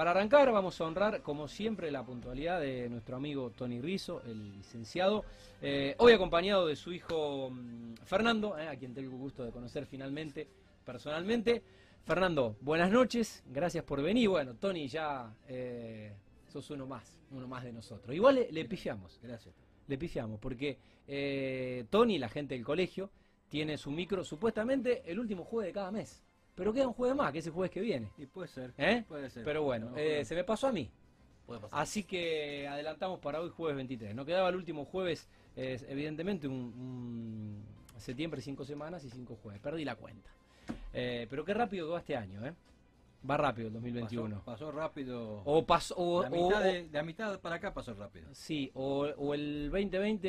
para arrancar vamos a honrar, como siempre, la puntualidad de nuestro amigo Tony Rizzo, el licenciado, eh, hoy acompañado de su hijo mm, Fernando, eh, a quien tengo el gusto de conocer finalmente, personalmente. Fernando, buenas noches, gracias por venir. Bueno, Tony, ya eh, sos uno más, uno más de nosotros. Igual le, le pifiamos. Gracias. Le pifiamos, porque eh, Tony, la gente del colegio, tiene su micro supuestamente el último jueves de cada mes. Pero queda un jueves más, que es el jueves que viene. Y puede ser. ¿Eh? Puede ser. Pero bueno, No, eh, se me pasó a mí. Puede pasar. Así que adelantamos para hoy jueves 23. No quedaba el último jueves, eh, evidentemente, un, un septiembre, cinco semanas y cinco jueves. Perdí la cuenta. Eh, pero qué rápido que va este año, ¿eh? Va rápido el 2021. Pasó, pasó rápido. O pasó... O, la, mitad o- de, de la mitad para acá pasó rápido. Sí, o, o el 2020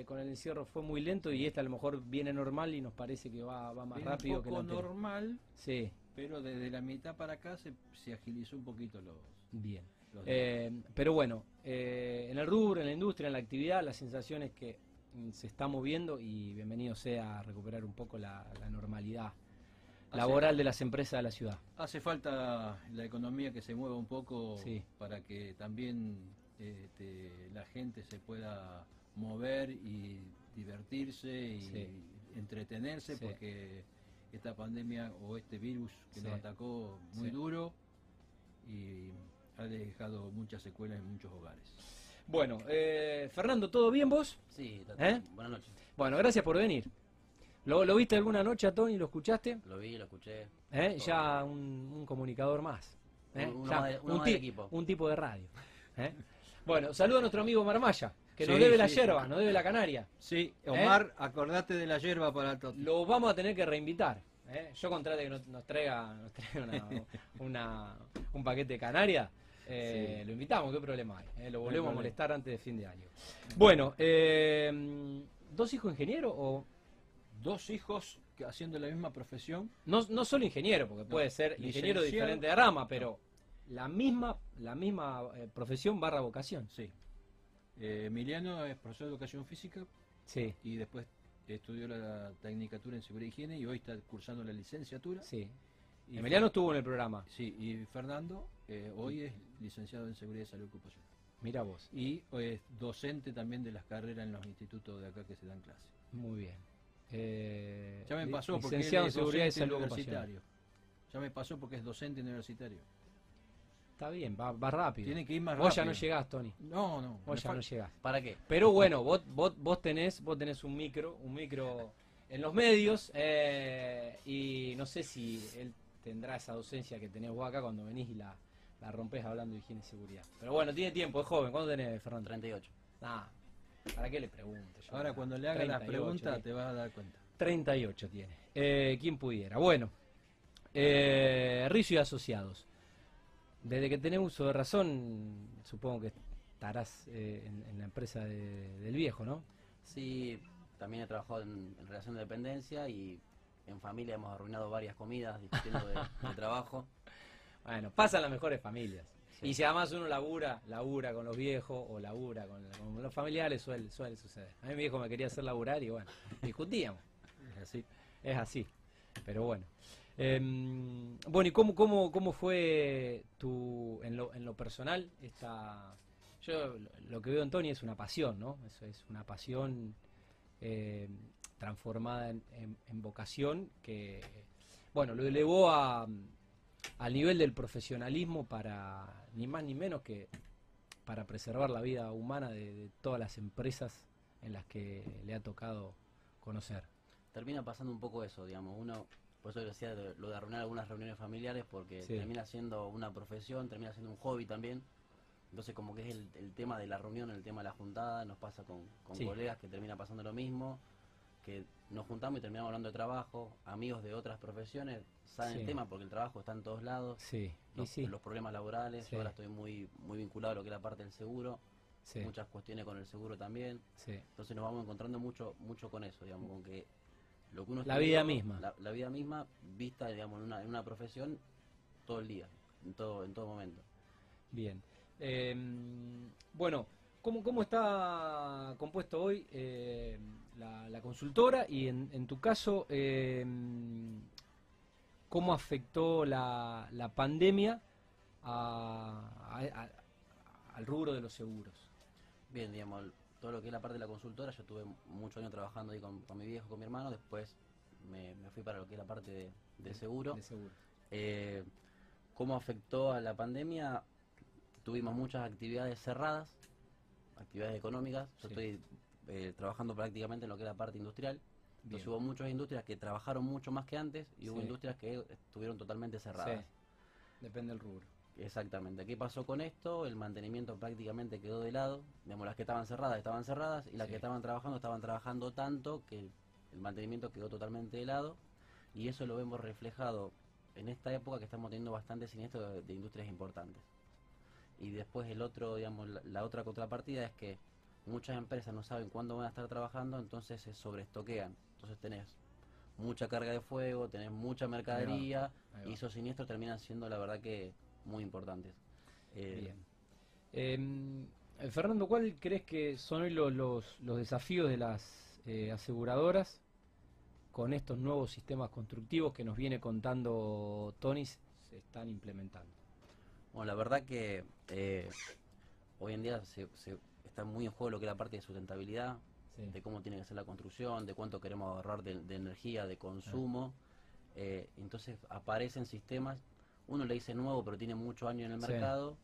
eh, con el encierro fue muy lento y este a lo mejor viene normal y nos parece que va, va más Viene rápido un que el poco anterior. normal, Sí, pero desde la mitad para acá se, se agilizó un poquito los, bien. los Eh, pero bueno, eh, en el rubro, en la industria, en la actividad, la sensación es que mm, se está moviendo y bienvenido sea a recuperar un poco la, la normalidad laboral de las empresas de la ciudad. Hace falta la economía que se mueva un poco Sí. para que también este, la gente se pueda mover y divertirse y Sí. entretenerse Sí. porque esta pandemia o este virus que Sí. nos atacó muy Sí. duro y ha dejado muchas secuelas en muchos hogares. Bueno, eh, Fernando, ¿todo bien vos? Sí, ¿Eh? buenas noches. Bueno, gracias por venir. ¿Lo, lo viste alguna noche a Tony? ¿Lo escuchaste? Lo vi, lo escuché. ¿Eh? Ya un, un comunicador más. ¿eh? Uno Ya uno un, más del ti- equipo. un tipo de radio. ¿eh? Bueno, saludo a nuestro amigo Marmaya, que nos Sí, debe la yerba, sí. nos debe la canaria. Sí, Omar, acordate de la hierba para el Toti. Lo vamos a tener que reinvitar. ¿eh? Yo contrate que nos, nos traiga, nos traiga una- una- un paquete de canaria. eh, Lo invitamos, ¿qué problema hay? eh? Lo volvemos a molestar antes de fin de año. Bueno, eh, ¿dos hijos ingenieros o Dos hijos que haciendo la misma profesión. no, no solo ingeniero, porque No, puede ser ingeniero de diferente rama, pero la misma, la misma eh, profesión barra vocación? Sí. Eh, Emiliano es profesor de educación física Sí, y después estudió la tecnicatura en seguridad y higiene y hoy está cursando la licenciatura. sí. Y Emiliano estuvo en el programa. Sí, y Fernando eh, hoy es licenciado en seguridad y salud ocupacional. Mira vos. Y es docente también de las carreras en los institutos de acá que se dan clases. Muy bien. Eh, Ya me pasó porque licenciado en es seguridad y salud universitario. Ya me pasó porque es docente universitario. Está bien, va, va rápido. Tiene que ir más Vos rápido. ya no llegás, Tony. No, no. Vos ya no llegás. ¿Para qué? Pero bueno, vos, vos, vos tenés, vos tenés un micro, un micro en los medios, eh, y no sé si él tendrá esa docencia que tenés vos acá cuando venís y la, la rompés hablando de higiene y seguridad. Pero bueno, tiene tiempo, es joven. ¿Cuánto tenés, Fernando? 38. Nah, ¿para qué le pregunto? yo? Ahora cuando le hagas las 38 preguntas te vas a dar cuenta. 38 tiene. Eh, ¿Quién pudiera? Bueno, eh, Rizzo y Asociados. Desde que tenés uso de razón, supongo que estarás eh, en, en la empresa de- del viejo, ¿no? Sí, también he trabajado en, en relación de dependencia y en familia hemos arruinado varias comidas discutiendo de, de trabajo. Bueno, pasan las mejores familias. Y si además uno labura, labura con los viejos o labura con, los familiares, suele, suele suceder. A mí mi viejo me quería hacer laburar y bueno, discutíamos. Es así. Es así. Pero bueno. Em, bueno, ¿y cómo, cómo, cómo fue tu, en lo, en lo personal esta... Yo lo- que veo en Tony es una pasión, ¿no? Eso es una pasión eh, transformada en vocación que, bueno, lo elevó a, al nivel del profesionalismo para, ni más ni menos que para preservar la vida humana de, de todas las empresas en las que le ha tocado conocer. Termina pasando un poco eso, digamos. Uno, por eso decía de- lo de arruinar algunas reuniones familiares, porque Sí. termina siendo una profesión, termina siendo un hobby también. Entonces, como que es el, el tema de la reunión, el tema de la juntada, nos pasa con, con Sí. colegas que termina pasando lo mismo, que nos juntamos y terminamos hablando de trabajo, amigos de otras profesiones, saben Sí. el tema porque el trabajo está en todos lados, Sí, y los, sí, los problemas laborales, yo ahora estoy muy, muy vinculado a lo que es la parte del seguro, muchas cuestiones con el seguro también, entonces nos vamos encontrando mucho, mucho con eso, digamos, con que lo que uno La vida misma. La, la vida misma vista, digamos, en una, en una profesión todo el día, en todo, en todo momento. Bien. Eh, bueno, ¿cómo, ¿cómo está compuesto hoy eh, la, la consultora? Y en, en tu caso, eh, ¿cómo afectó la, la pandemia a- a- a- al rubro de los seguros? Bien, digamos, todo lo que es la parte de la consultora, yo tuve muchos años trabajando ahí con, con mi viejo, con mi hermano, después me, me fui para lo que es la parte de, de seguro. De seguro. Eh, ¿Cómo afectó a la pandemia? Tuvimos muchas actividades cerradas, actividades económicas. Yo Sí. estoy eh, trabajando prácticamente en lo que es la parte industrial. Entonces Bien. hubo muchas industrias que trabajaron mucho más que antes y hubo industrias que estuvieron totalmente cerradas. Sí. Depende del rubro. Exactamente. ¿Qué pasó con esto? El mantenimiento prácticamente quedó de lado. Digamos, las que estaban cerradas estaban cerradas y las Sí. que estaban trabajando estaban trabajando tanto que el, el mantenimiento quedó totalmente de lado. Y eso lo vemos reflejado en esta época que estamos teniendo bastante siniestros de, de industrias importantes. Y después el otro, digamos, la, la otra contrapartida es que muchas empresas no saben cuándo van a estar trabajando, entonces se sobreestoquean. Entonces tenés mucha carga de fuego, tenés mucha mercadería ahí va. y esos siniestros terminan siendo la verdad que muy importantes. Eh, Bien. Eh, Fernando, ¿cuál crees que son hoy los, los, los desafíos de las eh, aseguradoras con estos nuevos sistemas constructivos que nos viene contando Tony se están implementando? Bueno, la verdad que hoy en día se, se está muy en juego lo que es la parte de sustentabilidad, Sí. de cómo tiene que ser la construcción, de cuánto queremos ahorrar de, de energía, de consumo. Eh, entonces aparecen sistemas, uno le dice nuevo, pero tiene muchos años en el Sí. mercado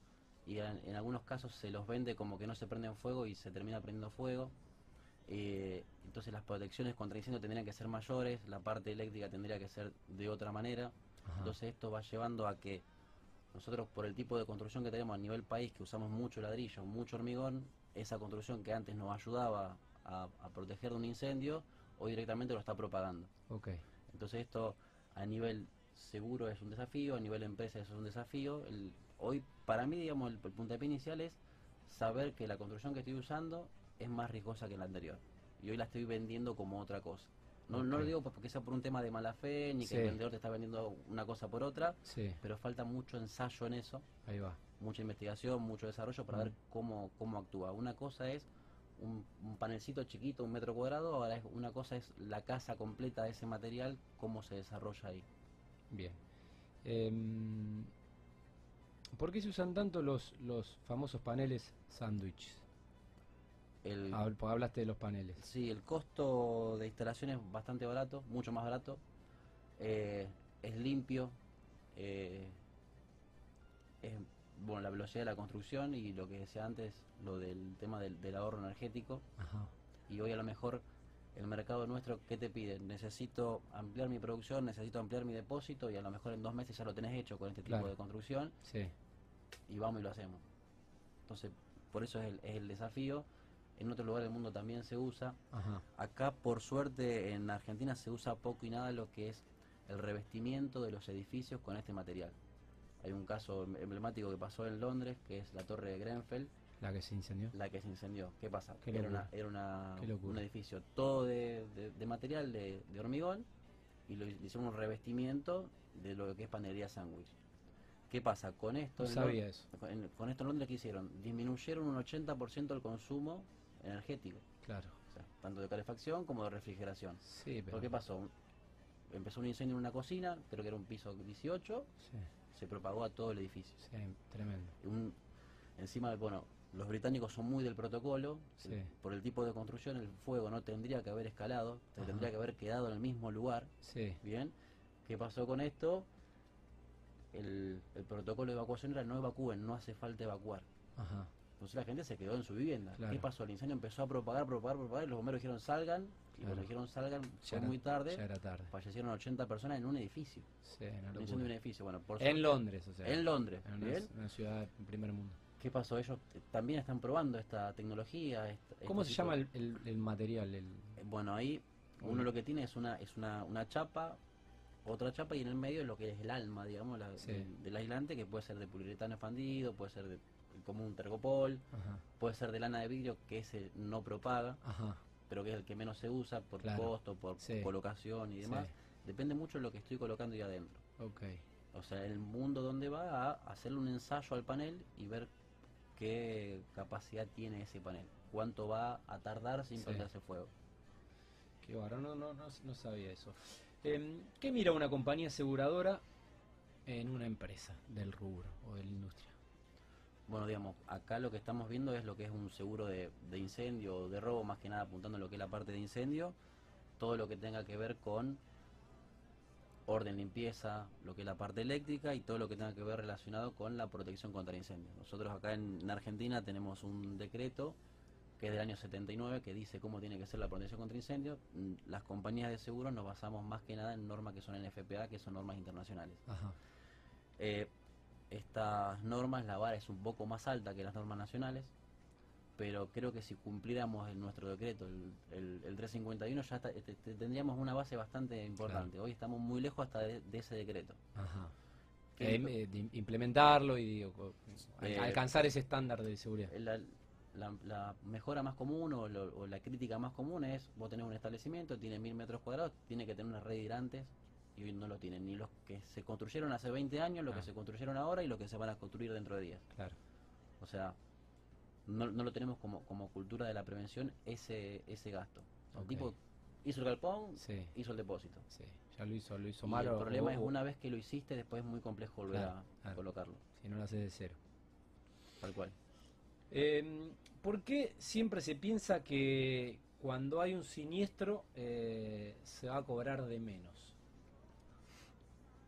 y en, en algunos casos se los vende como que no se prenden fuego y se termina prendiendo fuego. Eh, entonces las protecciones contra incendio tendrían que ser mayores, la parte eléctrica tendría que ser de otra manera. Ajá. Entonces esto va llevando a que nosotros por el tipo de construcción que tenemos a nivel país, que usamos mucho ladrillo, mucho hormigón, esa construcción que antes nos ayudaba a, a proteger de un incendio, hoy directamente lo está propagando. Ok. Entonces esto a nivel seguro es un desafío, a nivel empresa es un desafío. El- hoy para mí, digamos, el, el puntapié inicial es saber que la construcción que estoy usando es más riesgosa que la anterior. Y hoy la estoy vendiendo como otra cosa. No, no lo digo porque sea por un tema de mala fe, ni que Sí. el vendedor te está vendiendo una cosa por otra, Sí, pero falta mucho ensayo en eso, ahí va. mucha investigación, mucho desarrollo para Mm. ver cómo, cómo actúa. Una cosa es un, un panelcito chiquito, un metro cuadrado, ahora es, una cosa es la casa completa de ese material, cómo se desarrolla ahí. Bien. Em, ¿Por qué se usan tanto los, los famosos paneles sándwich? El, Ah, porque hablaste de los paneles. Sí, el costo de instalación es bastante barato, mucho más barato. eh, es limpio. eh, es bueno la velocidad de la construcción y lo que decía antes, lo del tema del, del ahorro energético. Ajá. Y hoy a lo mejor el mercado nuestro, ¿qué te pide? Necesito ampliar mi producción, necesito ampliar mi depósito y a lo mejor en dos meses ya lo tenés hecho con este tipo Claro. de construcción Sí. y vamos y lo hacemos. Entonces, por eso es el, es el desafío. En otro lugar del mundo también se usa. Ajá. Acá, por suerte, en Argentina se usa poco y nada lo que es el revestimiento de los edificios con este material. Hay un caso em- emblemático que pasó en Londres, que es la torre de Grenfell, La que se incendió. la que se incendió. ¿Qué pasa? Qué era una, era una- un edificio todo de, de- de material de, de hormigón y lo, hicieron un revestimiento de lo que es panería sándwich. ¿Qué pasa? Con esto, No sabía eso. con, con esto en Londres, ¿qué hicieron? Disminuyeron un 80% el consumo energético. Claro. O sea, tanto de calefacción como de refrigeración. Sí, pero. ¿Por qué pasó? Empezó un incendio en una cocina, creo que era un piso 18, Sí, se propagó a todo el edificio. sí, tremendo. Un- encima, bueno, los británicos son muy del protocolo, Sí. el- por el tipo de construcción el fuego no tendría que haber escalado, Ajá. tendría que haber quedado en el mismo lugar, Sí. ¿bien? ¿Qué pasó con esto? El, el protocolo de evacuación era no evacúen, no hace falta evacuar. Ajá. Entonces la gente se quedó en su vivienda. Claro. ¿Qué pasó? El incendio empezó a propagar, propagar, propagar, y los bomberos dijeron salgan, y Claro. cuando dijeron salgan, fue era- muy tarde, Ya era tarde. fallecieron 80 personas en un edificio. Sí, una Un incendio locura. de un edificio, bueno, por En suerte- Londres, o sea. En Londres, En una, ciudad en primer mundo. ¿Qué pasó? Ellos también están probando esta tecnología. esta- ¿Cómo este se llama de- el, el- el material? El... Eh, Bueno, ahí uno Uy. lo que tiene es una es una, una chapa, otra chapa y en el medio lo que es el alma, digamos, la- Sí. del, del aislante, que puede ser de poliuretano expandido, puede ser de como un tergopol, Ajá. puede ser de lana de vidrio, que ese no propaga, Ajá. pero que es el que menos se usa por Claro. costo, por Sí. colocación y demás. Depende mucho de lo que estoy colocando ahí adentro. Sí. Ok. O sea, el mundo donde va a hacerle un ensayo al panel y ver qué capacidad tiene ese panel. Cuánto va a tardar sin Sí. prenderse fuego. Qué bárbaro, no, no, no, no sabía eso. Em, ¿Qué mira una compañía aseguradora en una empresa del rubro o de la industria? Bueno, digamos, acá lo que estamos viendo es lo que es un seguro de, de incendio o de robo, más que nada apuntando a lo que es la parte de incendio, todo lo que tenga que ver con orden, limpieza, lo que es la parte eléctrica y todo lo que tenga que ver relacionado con la protección contra incendios. Nosotros acá en, en Argentina tenemos un decreto que es del año 79 que dice cómo tiene que ser la protección contra incendios. Mm, Las compañías de seguros nos basamos más que nada en normas que son NFPA, que son normas internacionales. Ajá. Eh, estas normas, la vara es un poco más alta que las normas nacionales, pero creo que si cumpliéramos el- nuestro decreto, el, el- el 351, ya está- este, te- tendríamos una base bastante importante. Hoy estamos muy lejos hasta de, de ese decreto. Ajá. ¿Qué- Eh, eh, de implementarlo y digo, Eh, alcanzar ese estándar de seguridad. La, la- la mejora más común o, lo- o la crítica más común es, vos tenés un establecimiento, tiene mil metros cuadrados, tiene que tener una red y hoy no lo tienen, ni los que se construyeron hace 20 años, los Ah. que se construyeron ahora y los que se van a construir dentro de días. Claro. O sea, no, no lo tenemos como, como cultura de la prevención ese, ese gasto. O sea, tipo hizo el galpón, Sí, hizo el depósito. sí. Ya lo hizo, lo hizo Y mal. el o- problema o- es o- una vez que lo hiciste, después es muy complejo volver Claro, a claro. colocarlo. Si no lo haces de cero. Tal cual. Eh, ¿Por qué siempre se piensa que cuando hay un siniestro eh, se va a cobrar de menos?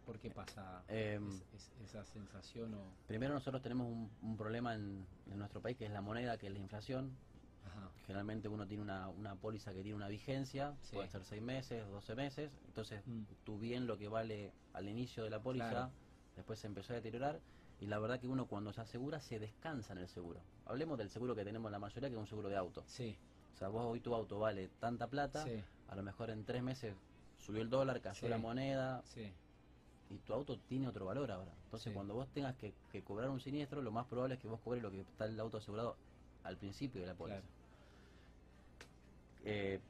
¿Por qué pasa Em, es- es- esa sensación o...? Primero nosotros tenemos un, un problema en, en nuestro país que es la moneda, que es la inflación. Ajá, Generalmente uno tiene una, una póliza que tiene una vigencia, Sí. puede ser 6 meses, 12 meses. Entonces Mm. tu bien lo que vale al inicio de la póliza, Claro. después se empezó a deteriorar. Y la verdad que uno cuando se asegura se descansa en el seguro. Hablemos del seguro que tenemos la mayoría, que es un seguro de auto. sí, O sea, vos hoy tu auto vale tanta plata, sí, a lo mejor en tres meses subió el dólar, cayó Sí. la moneda sí, y tu auto tiene otro valor ahora. Entonces Sí. cuando vos tengas que, que cobrar un siniestro, lo más probable es que vos cobres lo que está el auto asegurado al principio de la póliza. claro. Eh,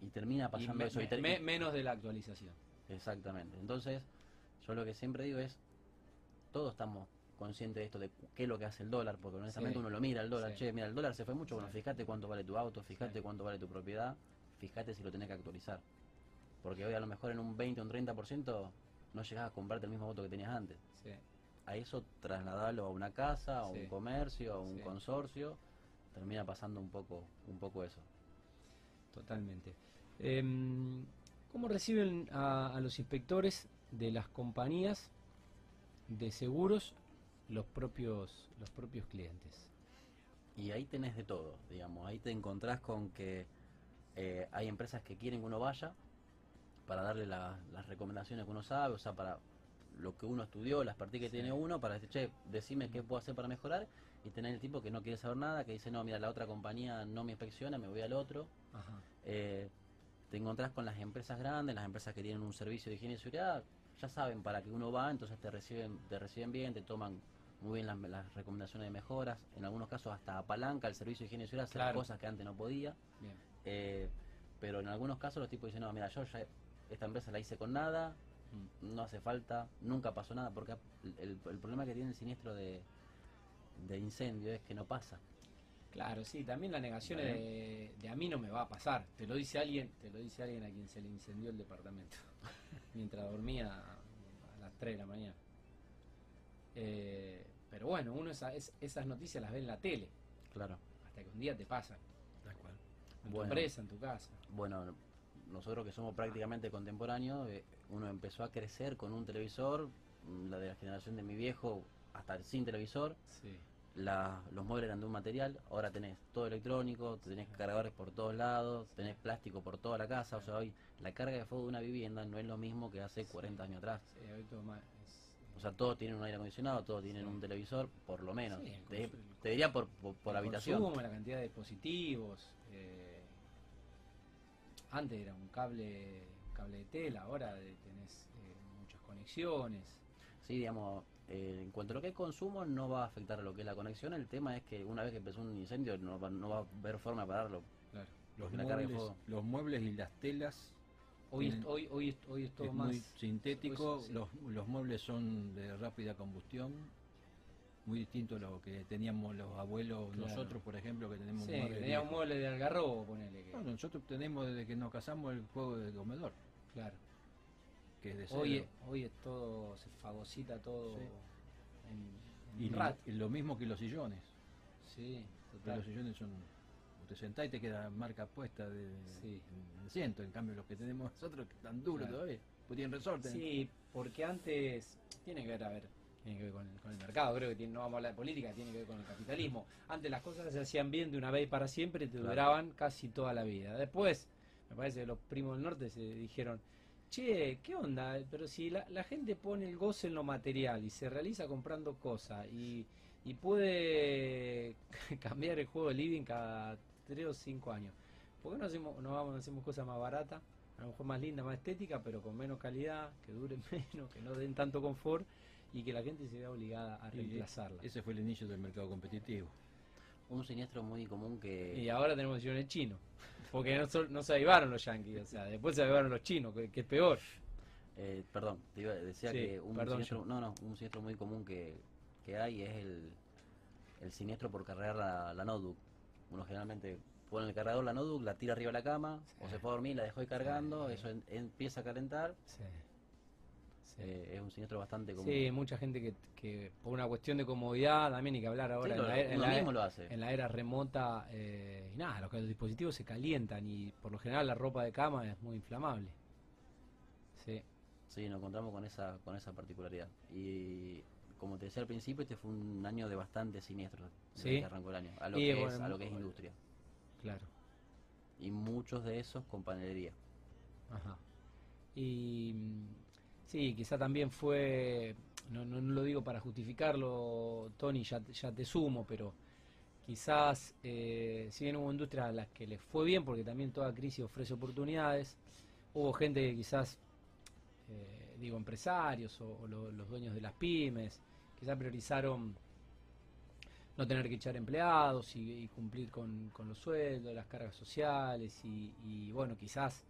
y termina Y pasando me- eso. y me- ter- me- menos de la actualización. Exactamente. Entonces, yo lo que siempre digo es, todos estamos conscientes de esto, de qué es lo que hace el dólar, porque honestamente Sí. uno lo mira el dólar, Sí. che, mira, el dólar se fue mucho, bueno, fíjate cuánto vale tu auto, fíjate cuánto vale tu propiedad, fíjate si lo tenés que actualizar. Porque hoy a lo mejor en un 20 o un 30% no llegás a comprarte el mismo auto que tenías antes. Sí. A eso trasladarlo a una casa, a Sí. un comercio, a un Sí. consorcio, termina pasando un poco, un poco eso. Totalmente. Em, ¿Cómo reciben a, a los inspectores de las compañías de seguros los propios los propios clientes? Y ahí tenés de todo, digamos, ahí te encontrás con que eh, hay empresas que quieren que uno vaya para darle la- las recomendaciones que uno sabe, o sea, para lo que uno estudió, la expertise que Sí. tiene uno, para decir, che, decime qué puedo hacer para mejorar, y tener el tipo que no quiere saber nada, que dice, no, mira, la otra compañía no me inspecciona, me voy al otro. Ajá. Eh, te encontrás con las empresas grandes, las empresas que tienen un servicio de higiene y seguridad, ya saben para qué uno va, entonces te reciben, te reciben bien, te toman muy bien las, las recomendaciones de mejoras, en algunos casos hasta apalanca el servicio de higiene y seguridad, hacer Claro. cosas que antes no podía, Bien. eh, pero en algunos casos los tipos dicen, no, mira, yo ya esta empresa la hice con nada, Mm. no hace falta, nunca pasó nada, porque el, el problema que tiene el siniestro de, de incendio es que no pasa. Claro, sí, también la negación Vale. de, de a mí no me va a pasar. Te lo dice alguien, te lo dice alguien a quien se le incendió el departamento mientras dormía a las 3 de la mañana. Eh, pero bueno, uno esa- es- esas noticias las ve en la tele, Claro. hasta que un día te pasan. En tu Bueno. empresa, en tu casa. Bueno, nosotros que somos prácticamente contemporáneos, eh, uno empezó a crecer con un televisor, mm, la de la generación de mi viejo, hasta sin televisor, Sí. la- los muebles eran de un material, ahora tenés todo electrónico, tenés cargadores por todos lados, tenés plástico por toda la casa, o sea, hoy la carga de fuego de una vivienda no es lo mismo que hace 40 años atrás. Sí, hoy todo más- es- O sea, todos tienen un aire acondicionado, todos tienen Sí. un televisor, por lo menos. Te, diría por, por, por el habitación. consumo, la cantidad de dispositivos. eh, antes era un cable, un cable de tela, ahora tenés eh, muchas conexiones. Sí, digamos, eh, en cuanto a lo que es consumo, no va a afectar a lo que es la conexión. El tema es que una vez que empezó un incendio, no va, no va a haber forma de pararlo. Claro. Los la muebles, los muebles y las telas Hoy, es, hoy, hoy, es, hoy es todo es más. muy sintético, hoy es- sí. los, los muebles son de rápida combustión, muy distinto a lo que teníamos los abuelos, Claro. nosotros por ejemplo que tenemos Sí, tenía un mueble de algarrobo, ponele que. No, nosotros tenemos desde que nos casamos el juego de comedor, Claro. que es de cero. Hoy, hoy es todo, se fagocita todo Sí. en, en y, un lo- rato. y lo mismo que los sillones. Sí, total. Los sillones son. Te sentás y te queda marca puesta de, Sí. en asiento. En cambio, los que tenemos nosotros que están duros Claro. todavía. Pues tienen resorte. Sí, porque antes tiene que ver, a ver, tiene que ver con el, con el mercado, creo que tiene- no vamos a hablar de política, tiene que ver con el capitalismo. Antes las cosas se hacían bien de una vez y para siempre y te Claro. duraban casi toda la vida. Después, me parece que los primos del norte se dijeron, che, ¿qué onda? Pero si la, la gente pone el goce en lo material y se realiza comprando cosas y, y puede cambiar el juego de living cada 3 o 5 años, ¿por qué no hacemos, no vamos, hacemos cosas más baratas? A lo mejor más linda, más estética, pero con menos calidad, que duren menos, que no den tanto confort y que la gente se vea obligada a Y reemplazarla. Ese fue el inicio del mercado competitivo. Un siniestro muy común que... Y ahora tenemos sillones chinos. Porque no, sol- no se avivaron los yanquis, o sea, después se avivaron los chinos, que, que es peor. Eh, perdón, te iba- decía Sí, que un perdón, siniestro, yo. no, no, un siniestro muy común que, que hay es el, el siniestro por cargar la, la notebook. Uno generalmente pone el cargador la notebook, la tira arriba de la cama, o se fue a dormir, la dejó ahí cargando, Sí. eso en- empieza a calentar. Sí, eh, es un siniestro bastante común. Sí, mucha gente que, que por una cuestión de comodidad, también hay que hablar ahora Sí, en, la, era- en la- mismo lo hace. en la era remota, eh, y nada, los, los dispositivos se calientan y por lo general la ropa de cama es muy inflamable. Sí, Sí, nos encontramos con esa, con esa particularidad. Y como te decía al principio, este fue un año de bastantes siniestros desde Sí. que arrancó el año, a lo, Y que, es, a lo que es industria. claro. Y muchos de esos con panelería. Ajá. Y mm, sí, quizá también fue, no, no, lo digo para justificarlo, Tony, ya, ya te sumo, pero quizás, eh, si bien hubo industrias a las que les fue bien, porque también toda crisis ofrece oportunidades, hubo gente que quizás, eh, digo, empresarios o, o lo- los dueños de las pymes, quizás priorizaron no tener que echar empleados y, y cumplir con, con los sueldos, las cargas sociales y, y, bueno, quizás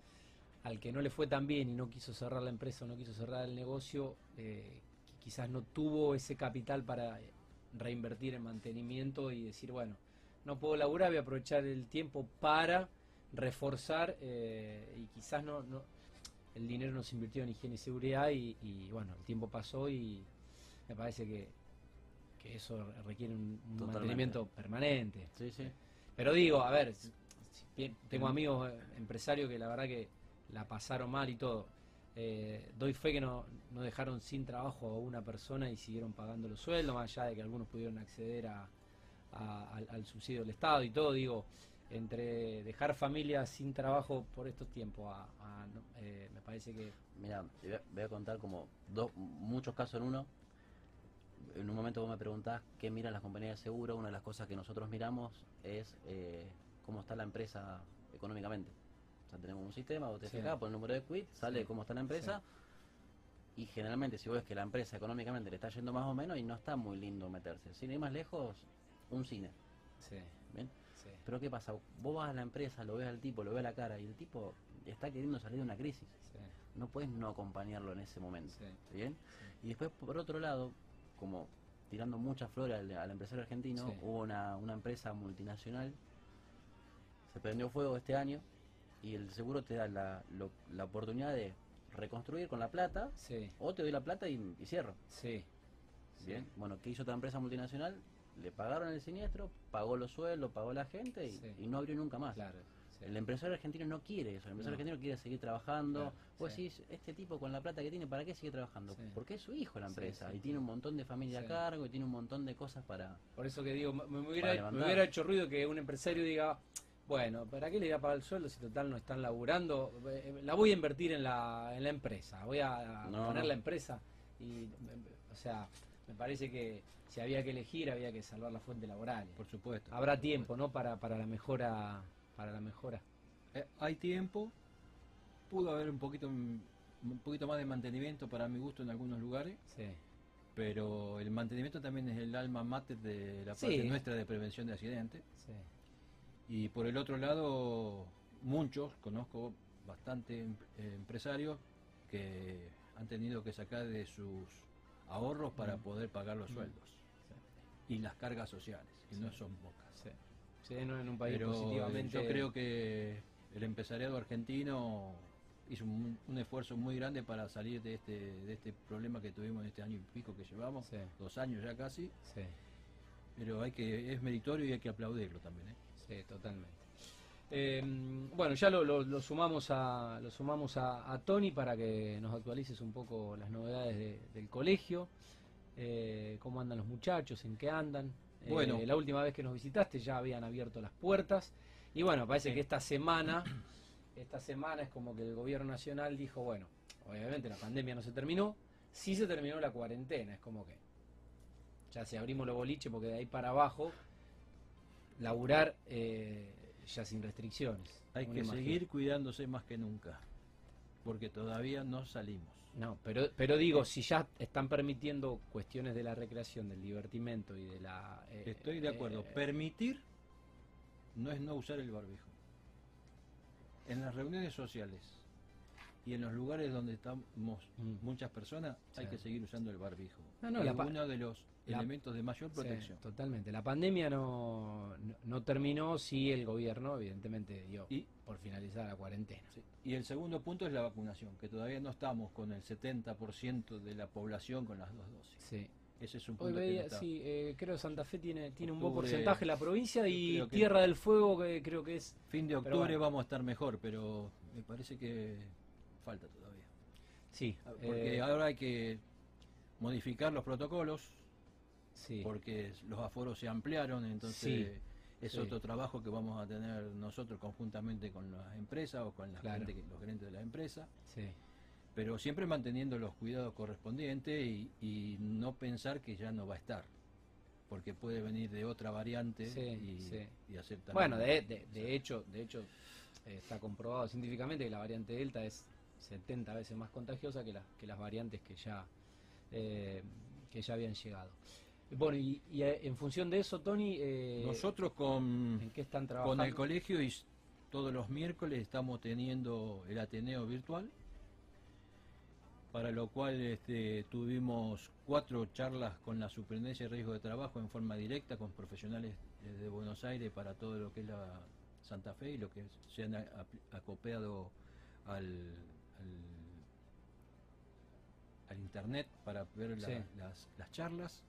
al que no le fue tan bien y no quiso cerrar la empresa o no quiso cerrar el negocio, eh, qui- quizás no tuvo ese capital para eh, reinvertir en mantenimiento y decir, bueno, no puedo laburar, voy a aprovechar el tiempo para reforzar eh, y quizás no, no el dinero no se invirtió en higiene y seguridad y, y, bueno, el tiempo pasó y me parece que, que eso requiere un, mantenimiento permanente. Sí, sí. Pero digo, a ver, si- si bien tengo amigos eh, empresarios que la verdad que la pasaron mal y todo. Eh, doy fe que no, no dejaron sin trabajo a una persona y siguieron pagando los sueldos, más allá de que algunos pudieron acceder a, al, subsidio del Estado y todo. Digo, entre dejar familias sin trabajo por estos tiempos, a, eh, me parece que Mira, voy a contar como dos, muchos casos en uno. En un momento vos me preguntás qué miran las compañías de seguro. Una de las cosas que nosotros miramos es eh, cómo está la empresa económicamente. Sea, tenemos un sistema, vos te Sí. fijás, pones el número de quit, sale Sí. cómo está la empresa. Y generalmente, si vos ves que la empresa económicamente le está yendo más o menos y no está muy lindo meterse. Sin ir más lejos, un cine. sí, Pero ¿qué pasa? Vos vas a la empresa, lo ves al tipo, lo ves a la cara y el tipo está queriendo salir de una crisis. No puedes no acompañarlo en ese momento. ¿Bien? Y después, por otro lado, como tirando muchas flores al, al empresario argentino, hubo una, una empresa multinacional, se prendió fuego este año y el seguro te da la, lo- la oportunidad de reconstruir con la plata sí, o te doy la plata y, y cierro. sí, Bien, bueno, ¿qué hizo otra empresa multinacional? Le pagaron el siniestro, pagó los sueldos, pagó la gente y, Sí. y no abrió nunca más. claro. El empresario argentino no quiere eso, el empresario No. argentino quiere seguir trabajando. Claro, Vos sí. decís, este tipo con la plata que tiene, ¿para qué sigue trabajando? Sí. Porque es su hijo la empresa sí, y tiene un montón de familia a cargo y tiene un montón de cosas para... Por eso que digo, me, me hubiera, me hubiera hecho ruido que un empresario diga, bueno, ¿para qué le voy a pagar el sueldo si total no están laburando? Eh, La voy a invertir en la, en la empresa, voy a, No, poner la empresa y, me- o sea, me parece que si había que elegir había que salvar la fuente laboral. Por supuesto. Habrá por tiempo, ¿no? Para, para la mejora, para la mejora. Eh, hay tiempo, pudo haber un poquito, un poquito más de mantenimiento para mi gusto en algunos lugares, Sí, pero el mantenimiento también es el alma mater de la Sí. parte nuestra de prevención de accidentes. sí, Y por el otro lado, muchos, conozco bastante em- empresarios que han tenido que sacar de sus ahorros para Mm. poder pagar los Mm. sueldos y las cargas sociales, que no son pocas. sí. Sí, no, en un país Pero positivamente. yo creo que el empresariado argentino hizo un, un esfuerzo muy grande para salir de este, de este problema que tuvimos en este año y pico que llevamos, dos años ya casi, pero hay que es meritorio y hay que aplaudirlo también. ¿eh? Sí, totalmente. Eh, bueno, ya lo, lo- lo sumamos a lo sumamos a, a Tony para que nos actualices un poco las novedades de- del colegio, eh, cómo andan los muchachos, en qué andan. Eh, Bueno. la última vez que nos visitaste ya habían abierto las puertas y bueno, parece Sí. que esta semana, esta semana es como que el gobierno nacional dijo, bueno, obviamente la pandemia no se terminó, sí se terminó la cuarentena, es como que ya si abrimos los boliches porque de ahí para abajo laburar eh, ya sin restricciones. Hay que imagina. seguir cuidándose más que nunca, porque todavía no salimos. No, pero, pero digo, si ya están permitiendo cuestiones de la recreación, del divertimento y de la... eh, Estoy de acuerdo. eh, Permitir no es no usar el barbijo. En las reuniones sociales y en los lugares donde estamos Mm. muchas personas hay que seguir usando el barbijo. No, no, es uno de los la- elementos de mayor sí, protección. totalmente. La pandemia no, no, no terminó si el gobierno, evidentemente, dio Y, por finalizar la cuarentena. sí, y el segundo punto es la vacunación, que todavía no estamos con el 70% de la población con las dos dosis. Sí. Ese es un Hoy punto que no veía, está. sí, eh, creo que Santa Fe tiene, tiene un buen porcentaje la provincia y creo Tierra del Fuego que creo que es... Fin de octubre bueno. vamos a estar mejor, pero me parece que falta todavía. Sí, Porque eh, ahora hay que modificar los protocolos, sí. porque los aforos se ampliaron, entonces Sí, es sí. otro trabajo que vamos a tener nosotros conjuntamente con las empresas o con la Claro. gente que- los gerentes de la empresa, sí. pero siempre manteniendo los cuidados correspondientes y, y no pensar que ya no va a estar, porque puede venir de otra variante Sí, y, sí. y hacer también- Bueno, de, de, de hecho, de hecho eh, está comprobado científicamente que la variante Delta es 70 veces más contagiosa que, las que las variantes que ya, eh, que ya habían llegado. Bueno, y, y, eh, en función de eso, Tony, eh, Nosotros con, ¿en qué están trabajando? con el colegio y todos los miércoles estamos teniendo el Ateneo virtual, para lo cual este, tuvimos cuatro charlas con la Superintendencia de Riesgo de Trabajo en forma directa con profesionales eh, de Buenos Aires para todo lo que es la Santa Fe y lo que se han acopiado al, al, al internet para ver la- Sí. las, las charlas.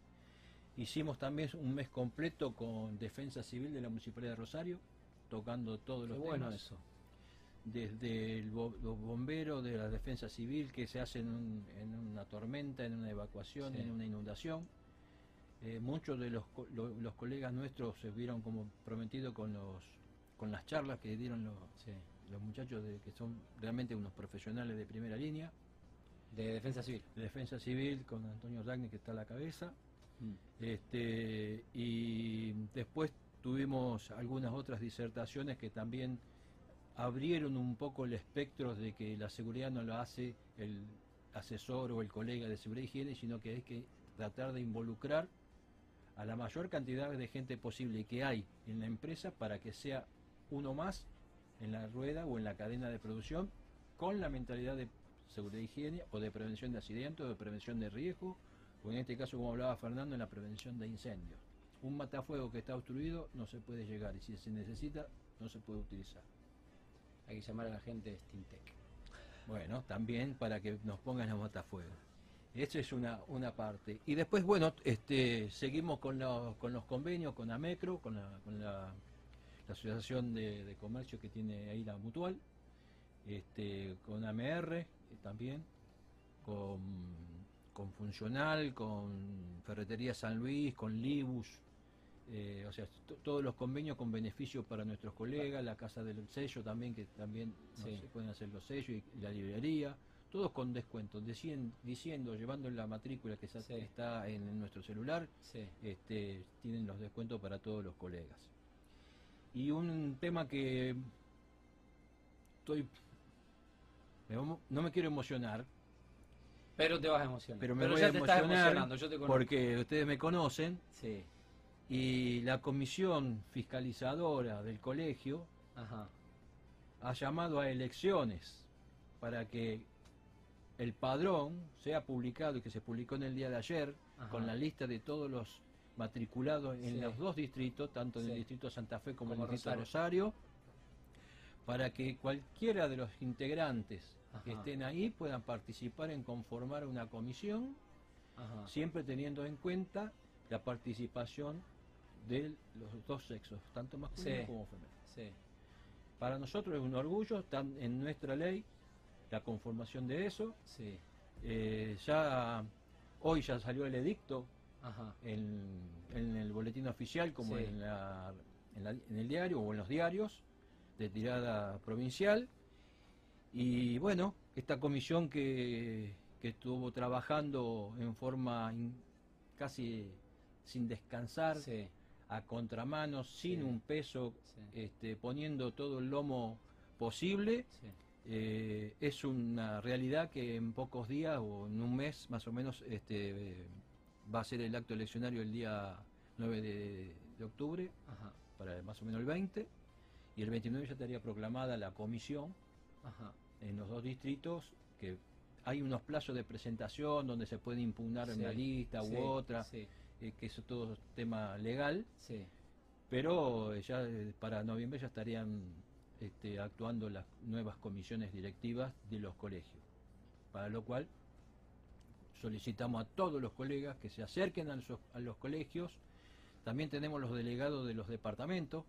Hicimos también un mes completo con Defensa Civil de la Municipalidad de Rosario, tocando todos Qué los bueno temas eso. desde el bo- los bomberos de la defensa civil que se hacen en, un- en una tormenta, en una evacuación, Sí. en una inundación. Eh, muchos de los, co- lo- los colegas nuestros se vieron como prometidos con los con las charlas que dieron los, Sí. Los muchachos de, que son realmente unos profesionales de primera línea. De defensa civil. De defensa civil con Antonio Ragni que está a la cabeza. Mm. Este, y después tuvimos algunas otras disertaciones que también abrieron un poco el espectro de que la seguridad no la hace el asesor o el colega de seguridad y higiene, sino que hay que tratar de involucrar a la mayor cantidad de gente posible que hay en la empresa para que sea uno más en la rueda o en la cadena de producción con la mentalidad de seguridad y higiene o de prevención de accidentes o de prevención de riesgo o en este caso como hablaba Fernando en la prevención de incendios. Un matafuego que está obstruido no se puede llegar y si se necesita no se puede utilizar. Hay que llamar a la gente de Stintec. Bueno, también para que nos pongan los matafuegos. Esa es una, una parte. Y después, bueno, este, seguimos con los, con los convenios, con AMECRO, con la, con la, la Asociación de, de Comercio que tiene ahí la Mutual, este, con AMR eh, también, con, con Funcional, con Ferretería San Luis, con Libus, eh, o sea, to- todos los convenios con beneficio para nuestros colegas, la Casa del Sello también, que también no Sí. se pueden hacer los sellos y, y la librería, todos con descuentos, decien- diciendo, llevando la matrícula que Sí. está en, en nuestro celular, Sí. este, tienen los descuentos para todos los colegas. Y un tema que estoy, no me quiero emocionar, Pero te vas a emocionar. pero me voy ya a emocionar yo te porque ustedes me conocen Sí. y la comisión fiscalizadora del colegio Ajá. ha llamado a elecciones para que el padrón sea publicado y que se publicó en el día de ayer Ajá. con la lista de todos los matriculados en Sí. los dos distritos, tanto en Sí. el distrito Santa Fe como, Como en el distrito Rosario. para que cualquiera de los integrantes que estén ahí puedan participar en conformar una comisión, Ajá. siempre teniendo en cuenta la participación de los dos sexos, tanto masculino Sí. como femenino. Sí. Para nosotros es un orgullo, está en nuestra ley la conformación de eso. Sí. Eh, ya hoy ya salió el edicto Ajá. en, en el boletín oficial como Sí. en, la- en la- en el diario o en los diarios de tirada provincial. Y bueno, esta comisión que, que estuvo trabajando en forma in- casi sin descansar, Sí. a contramano, sin Sí. un peso, este, poniendo todo el lomo posible, eh, es una realidad que en pocos días o en un mes más o menos este, eh, va a ser el acto eleccionario el día 9 de, de octubre, Ajá. para más o menos el 20, y el 29 ya estaría proclamada la comisión Ajá. en los dos distritos, que hay unos plazos de presentación donde se puede impugnar Sí, una lista sí, u otra, Sí. eh, que eso todo es tema legal, Sí. pero eh, ya eh, para noviembre ya estarían este, actuando las nuevas comisiones directivas de los colegios, para lo cual solicitamos a todos los colegas que se acerquen a los, a los colegios. También tenemos los delegados de los departamentos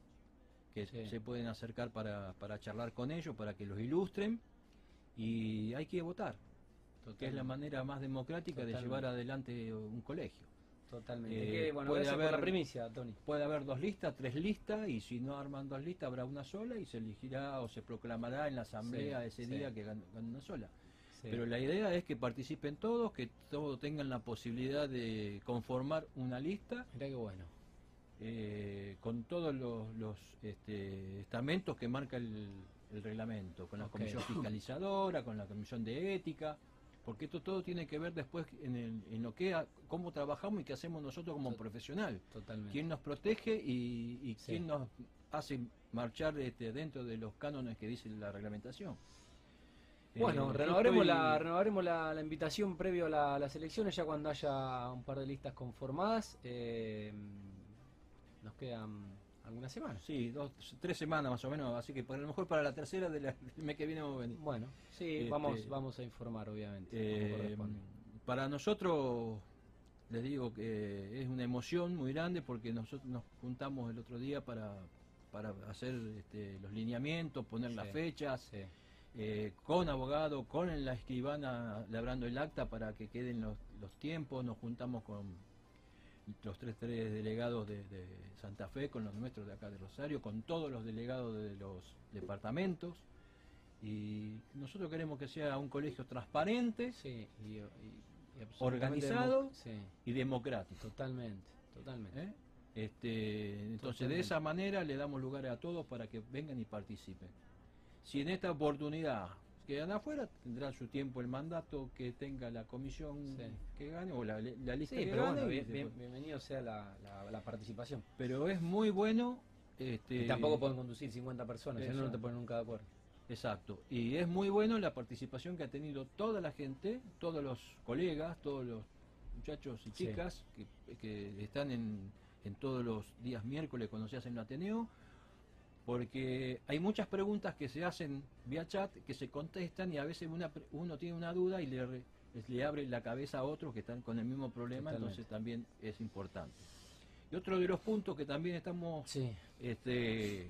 que Sí. se pueden acercar para, para charlar con ellos, para que los ilustren y hay que votar, que es la Totalmente. manera más democrática de Totalmente. llevar adelante un colegio. Totalmente. Eh, bueno, puede por la haber- primicia, Tony. Puede haber dos listas, tres listas, y si no arman dos listas habrá una sola y se elegirá o se proclamará en la asamblea Sí, ese sí. día que gana una sola. Sí. Pero la idea es que participen todos, que todos tengan la posibilidad de conformar una lista Mirá qué bueno. eh, con todos los, los, este, estamentos que marca el, el reglamento, con la comisión fiscalizadora, con la comisión de ética, porque esto todo tiene que ver después en, el- en lo que a- cómo trabajamos y qué hacemos nosotros como profesional Totalmente. quién nos protege y, y Sí. quién nos hace marchar este, dentro de los cánones que dice la reglamentación. Bueno, renovaremos, estoy- la, renovaremos la, la invitación previo a la- las elecciones, ya cuando haya un par de listas conformadas. eh, nos quedan algunas semanas. Sí, dos, tres semanas más o menos, así que por- a lo mejor para la tercera del mes que viene vamos a venir. Bueno, sí, Este, vamos, vamos a informar, obviamente. Eh, para nosotros, les digo que es una emoción muy grande porque nosotros nos juntamos el otro día para, para hacer este, los lineamientos, poner las fechas, Sí, eh, con abogado, con la escribana labrando el acta para que queden los, los tiempos, nos juntamos con los tres, tres delegados de, de Santa Fe, con los nuestros de acá de Rosario, con todos los delegados de los departamentos y nosotros queremos que sea un colegio transparente sí, y, y- y absolutamente Organizado. Sí, y democrático. totalmente, totalmente. ¿eh? Este, entonces de esa manera le damos lugar a todos para que vengan y participen. Si en esta oportunidad quedan afuera, tendrán su tiempo el mandato que tenga la comisión Sí. que gane o la, la lista Sí, que pero gane, bueno, bien- bien- puede- bienvenido sea la, la- la participación. Pero es muy bueno. Este, Y tampoco pueden conducir 50 personas, si no, no te ponen nunca de acuerdo. Exacto. Y es muy bueno la participación que ha tenido toda la gente, todos los colegas, todos los muchachos y Sí. chicas que, que están en, en todos los días miércoles cuando se hacen el Ateneo, porque hay muchas preguntas que se hacen vía chat que se contestan y a veces una, uno tiene una duda y le, re- le abre la cabeza a otros que están con el mismo problema, Totalmente. entonces también es importante. Y otro de los puntos que también estamos Sí, este,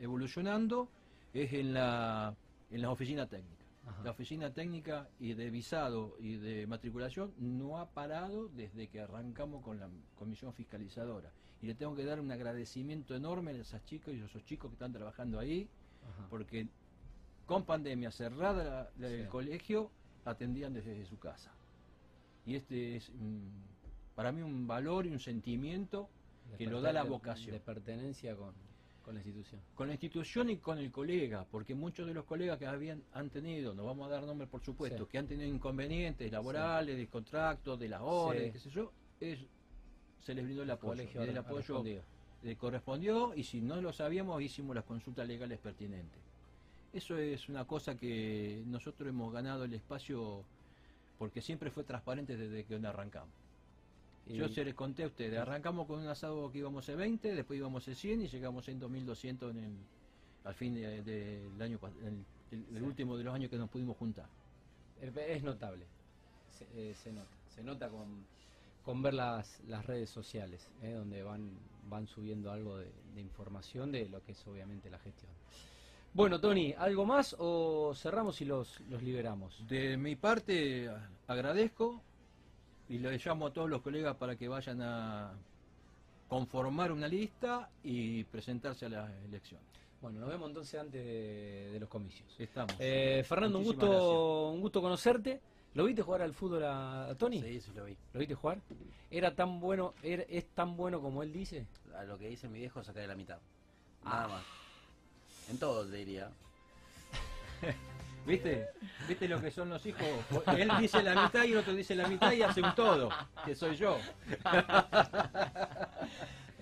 evolucionando es en la, en la oficina técnica. Ajá. La oficina técnica y de visado y de matriculación no ha parado desde que arrancamos con la comisión fiscalizadora. Y le tengo que dar un agradecimiento enorme a esas chicas y a esos chicos que están trabajando ahí, Ajá. porque con pandemia cerrada la- la- el colegio, atendían desde su casa. Y este es mm, para mí un valor y un sentimiento De que lo da la vocación. De pertenencia con, con la institución. con la institución y con el colega, porque muchos de los colegas que habían han tenido, no vamos a dar nombres por supuesto, Sí. que han tenido inconvenientes laborales, de contratos, de las horas, Sí. qué sé yo, es, se les brindó el apoyo. colegio y el apoyo le correspondió y si no lo sabíamos hicimos las consultas legales pertinentes. Eso es una cosa que nosotros hemos ganado el espacio porque siempre fue transparente desde que arrancamos. Yo se les conté a ustedes, arrancamos con un asado que íbamos a 20, después íbamos a 100 y llegamos en 2200 en el, al fin de- de- del año el, último de los años que nos pudimos juntar. Es, notable, se, eh, se nota, se nota con, con ver las, las redes sociales, eh, donde van, van subiendo algo de, de información de lo que es obviamente la gestión. Bueno, Tony, ¿algo más o cerramos y los, los liberamos? De mi parte, agradezco y le llamo a todos los colegas para que vayan a conformar una lista y presentarse a las elecciones. Bueno, nos vemos entonces antes de, de los comicios. Estamos. Eh, Fernando, un gusto, un gusto conocerte. ¿Lo viste jugar al fútbol a, a Tony? Sí, eso lo vi. ¿Lo viste jugar? ¿Era tan bueno, era- es tan bueno como él dice? A lo que dice mi viejo, sacaré la mitad. Ah. Nada más. En todo, te diría. ¿Viste? ¿Viste lo que son los hijos? Él dice la mitad y el otro dice la mitad y hace un todo, que soy yo.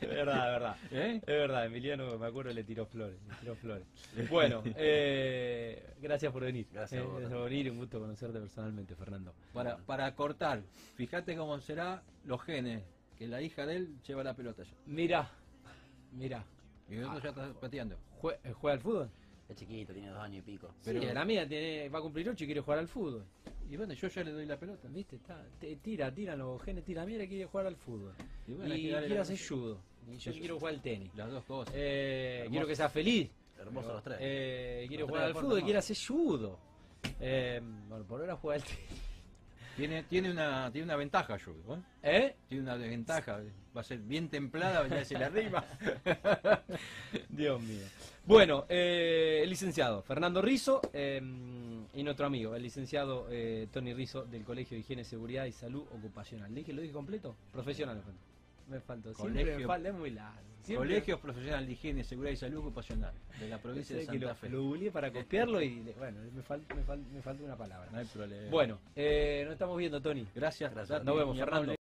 Es verdad, es verdad. ¿Eh? Es verdad, Emiliano, me acuerdo, le tiró flores. Le tiró flores. Bueno, eh, gracias por venir. Gracias Eh, vos por venir y un gusto conocerte personalmente, Fernando. Para, para cortar, fíjate cómo será los genes, que la hija de él lleva la pelota ya. Mira, mira, Y el otro ya está pateando. jue- ¿juega al fútbol? Es chiquito, tiene dos años y pico. Pero- sí, la mía tiene, va a cumplir 8 y quiere jugar al fútbol. Y bueno, yo ya le doy la pelota. ¿Viste? Está, te- tira, tira los genes, tira. Mira, quiere jugar al fútbol. Y Y, bueno, quiere hacer judo. Y yo quiero jugar al tenis. Las dos cosas. Eh, quiero que sea feliz. Hermosos los tres. Eh, quiere Los jugar tres al fútbol, hermosos. quiere hacer judo. Eh, bueno, por ahora juega al tenis. Tiene, tiene, una, tiene una ventaja, yo. ¿eh? ¿Eh? Tiene una desventaja. Va a ser bien templada, ya se le arriba. Dios mío. Bueno, eh, el licenciado Fernando Rizo eh, y nuestro amigo, el licenciado eh, Tony Rizo del Colegio de Higiene, Seguridad y Salud Ocupacional. ¿Dije, ¿Lo dije completo? Profesional me faltó. Siempre me Colegio- falta, es muy largo. Siempre- Colegios Profesional de Higiene, Seguridad y Salud Ocupacional de la provincia de Santa lo, Fe. lo googleé para copiarlo y bueno, me falta, me falta, me falta una palabra. No hay problema. Bueno, eh, nos estamos viendo, Tony. gracias. Gracias. Nos vemos, Fernando.